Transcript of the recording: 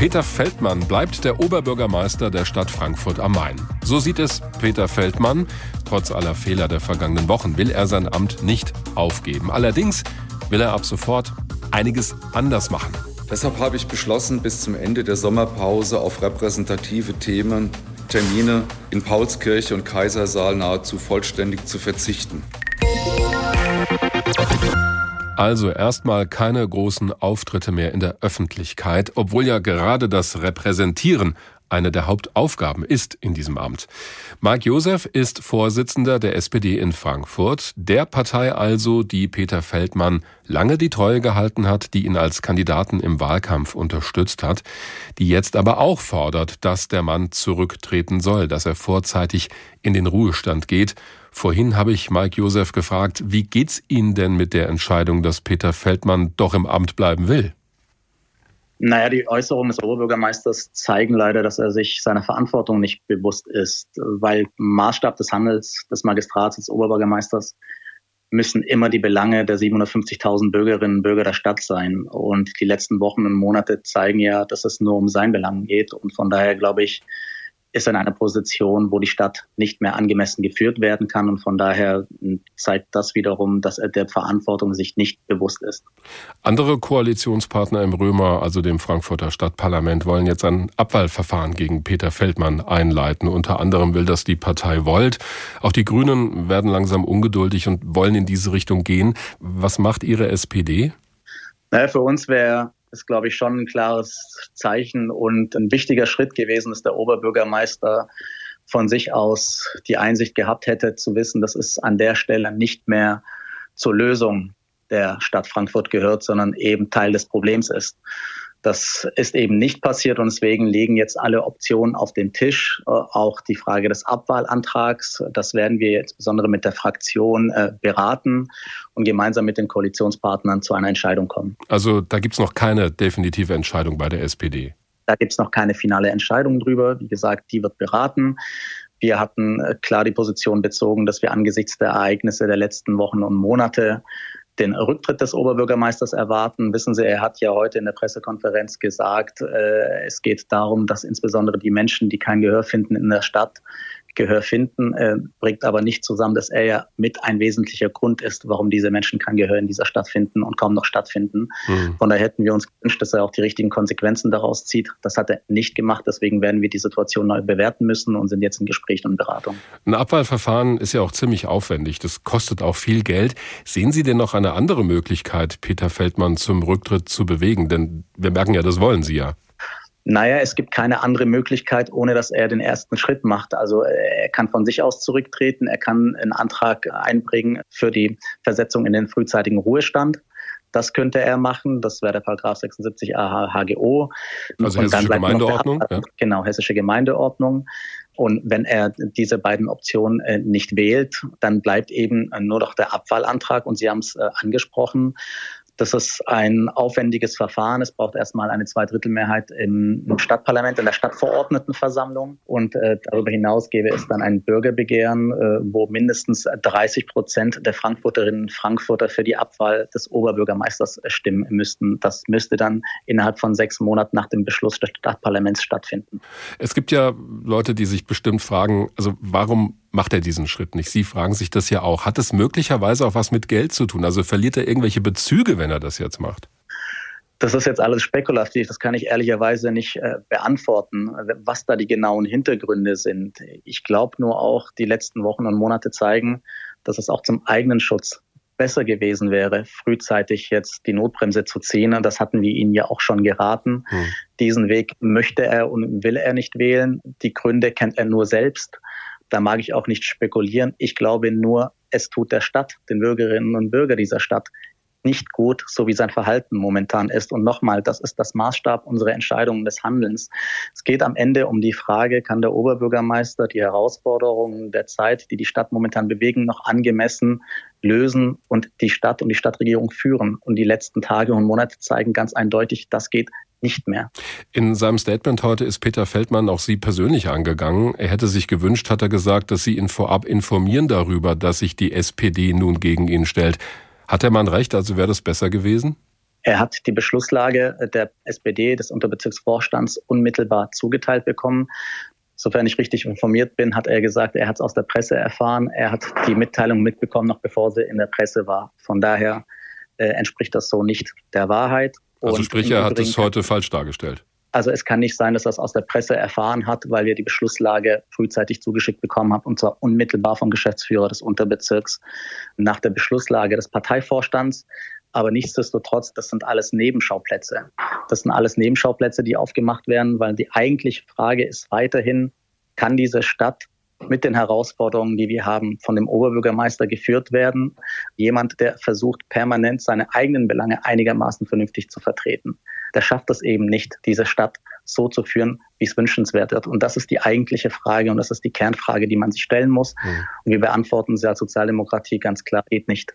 Peter Feldmann bleibt der Oberbürgermeister der Stadt Frankfurt am Main. So sieht es Peter Feldmann. Trotz aller Fehler der vergangenen Wochen will er sein Amt nicht aufgeben. Allerdings will er ab sofort einiges anders machen. Deshalb habe ich beschlossen, bis zum Ende der Sommerpause auf repräsentative Themen, Termine in Paulskirche und Kaisersaal nahezu vollständig zu verzichten. Also erstmal keine großen Auftritte mehr in der Öffentlichkeit, obwohl ja gerade das Repräsentieren eine der Hauptaufgaben ist in diesem Amt. Marc Josef ist Vorsitzender der SPD in Frankfurt, der Partei also, die Peter Feldmann lange die Treue gehalten hat, die ihn als Kandidaten im Wahlkampf unterstützt hat, die jetzt aber auch fordert, dass der Mann zurücktreten soll, dass er vorzeitig in den Ruhestand geht. Vorhin habe ich Marc Josef gefragt, wie geht's Ihnen denn mit der Entscheidung, dass Peter Feldmann doch im Amt bleiben will? Naja, die Äußerungen des Oberbürgermeisters zeigen leider, dass er sich seiner Verantwortung nicht bewusst ist, weil Maßstab des Handels des Magistrats, des Oberbürgermeisters müssen immer die Belange der 750.000 Bürgerinnen und Bürger der Stadt sein. Und die letzten Wochen und Monate zeigen ja, dass es nur um sein Belang geht. Und von daher glaube ich, ist in einer Position, wo die Stadt nicht mehr angemessen geführt werden kann. Und von daher zeigt das wiederum, dass er der Verantwortung sich nicht bewusst ist. Andere Koalitionspartner im Römer, also dem Frankfurter Stadtparlament, wollen jetzt ein Abwahlverfahren gegen Peter Feldmann einleiten. Unter anderem will das die Partei Volt. Auch die Grünen werden langsam ungeduldig und wollen in diese Richtung gehen. Was macht Ihre SPD? Naja, für uns wäre ist, glaube ich, schon ein klares Zeichen und ein wichtiger Schritt gewesen, dass der Oberbürgermeister von sich aus die Einsicht gehabt hätte, zu wissen, dass es an der Stelle nicht mehr zur Lösung der Stadt Frankfurt gehört, sondern eben Teil des Problems ist. Das ist eben nicht passiert und deswegen liegen jetzt alle Optionen auf dem Tisch. Äh, auch die Frage des Abwahlantrags, das werden wir insbesondere mit der Fraktion äh, beraten und gemeinsam mit den Koalitionspartnern zu einer Entscheidung kommen. Also da gibt es noch keine definitive Entscheidung bei der SPD. Da gibt es noch keine finale Entscheidung drüber. Wie gesagt, die wird beraten. Wir hatten äh, klar die Position bezogen, dass wir angesichts der Ereignisse der letzten Wochen und Monate den Rücktritt des Oberbürgermeisters erwarten. Wissen Sie, er hat ja heute in der Pressekonferenz gesagt, äh, es geht darum, dass insbesondere die Menschen, die kein Gehör finden in der Stadt, Gehör finden, äh, bringt aber nicht zusammen, dass er ja mit ein wesentlicher Grund ist, warum diese Menschen kein Gehör in dieser Stadt finden und kaum noch stattfinden. Mhm. Von daher hätten wir uns gewünscht, dass er auch die richtigen Konsequenzen daraus zieht. Das hat er nicht gemacht. Deswegen werden wir die Situation neu bewerten müssen und sind jetzt in Gesprächen und Beratung. Ein Abwahlverfahren ist ja auch ziemlich aufwendig. Das kostet auch viel Geld. Sehen Sie denn noch eine andere Möglichkeit, Peter Feldmann zum Rücktritt zu bewegen? Denn wir merken ja, das wollen Sie ja. Naja, es gibt keine andere Möglichkeit, ohne dass er den ersten Schritt macht. Also er kann von sich aus zurücktreten, er kann einen Antrag einbringen für die Versetzung in den frühzeitigen Ruhestand. Das könnte er machen. Das wäre der Paragraph 76 a HGO. Also hessische Gemeindeordnung. Ja. Genau, hessische Gemeindeordnung. Und wenn er diese beiden Optionen äh, nicht wählt, dann bleibt eben nur noch der Abwahlantrag. Und Sie haben es äh, angesprochen. Das ist ein aufwendiges Verfahren. Es braucht erstmal eine Zweidrittelmehrheit im, Stadtparlament, in der Stadtverordnetenversammlung. Und äh, darüber hinaus gäbe es dann ein Bürgerbegehren, äh, wo mindestens 30 Prozent der Frankfurterinnen und Frankfurter für die Abwahl des Oberbürgermeisters stimmen müssten. Das müsste dann innerhalb von sechs Monaten nach dem Beschluss des Stadtparlaments stattfinden. Es gibt ja Leute, die sich bestimmt fragen, also warum macht er diesen Schritt nicht? Sie fragen sich das ja auch. Hat es möglicherweise auch was mit Geld zu tun? Also verliert er irgendwelche Bezüge, wenn er das jetzt macht? Das ist jetzt alles spekulativ, das kann ich ehrlicherweise nicht äh, beantworten, was da die genauen Hintergründe sind. Ich glaube nur auch, die letzten Wochen und Monate zeigen, dass es auch zum eigenen Schutz besser gewesen wäre, frühzeitig jetzt die Notbremse zu ziehen. Das hatten wir Ihnen ja auch schon geraten. Hm. Diesen Weg möchte er und will er nicht wählen. Die Gründe kennt er nur selbst. Da mag ich auch nicht spekulieren. Ich glaube nur, es tut der Stadt, den Bürgerinnen und Bürgern dieser Stadt nicht gut, so wie sein Verhalten momentan ist. Und nochmal, das ist das Maßstab unserer Entscheidungen des Handelns. Es geht am Ende um die Frage, kann der Oberbürgermeister die Herausforderungen der Zeit, die die Stadt momentan bewegen, noch angemessen lösen und die Stadt und die Stadtregierung führen. Und die letzten Tage und Monate zeigen ganz eindeutig, das geht nicht mehr. In seinem Statement heute ist Peter Feldmann auch Sie persönlich angegangen. Er hätte sich gewünscht, hat er gesagt, dass Sie ihn vorab informieren darüber, dass sich die SPD nun gegen ihn stellt. Hat der Mann recht, also wäre das besser gewesen? Er hat die Beschlusslage der SPD, des Unterbezirksvorstands, unmittelbar zugeteilt bekommen. Sofern ich richtig informiert bin, hat er gesagt, er hat es aus der Presse erfahren. Er hat die Mitteilung mitbekommen, noch bevor sie in der Presse war. Von daher äh, entspricht das so nicht der Wahrheit. Also sprich, er hat es heute falsch dargestellt. Also es kann nicht sein, dass er es aus der Presse erfahren hat, weil wir die Beschlusslage frühzeitig zugeschickt bekommen haben, und zwar unmittelbar vom Geschäftsführer des Unterbezirks nach der Beschlusslage des Parteivorstands. Aber nichtsdestotrotz, das sind alles Nebenschauplätze. Das sind alles Nebenschauplätze, die aufgemacht werden, weil die eigentliche Frage ist weiterhin, kann diese Stadt mit den Herausforderungen, die wir haben, von dem Oberbürgermeister geführt werden. Jemand, der versucht, permanent seine eigenen Belange einigermaßen vernünftig zu vertreten. Der schafft es eben nicht, diese Stadt so zu führen, wie es wünschenswert wird. Und das ist die eigentliche Frage und das ist die Kernfrage, die man sich stellen muss. Mhm. Und wir beantworten sie als Sozialdemokratie ganz klar, geht nicht.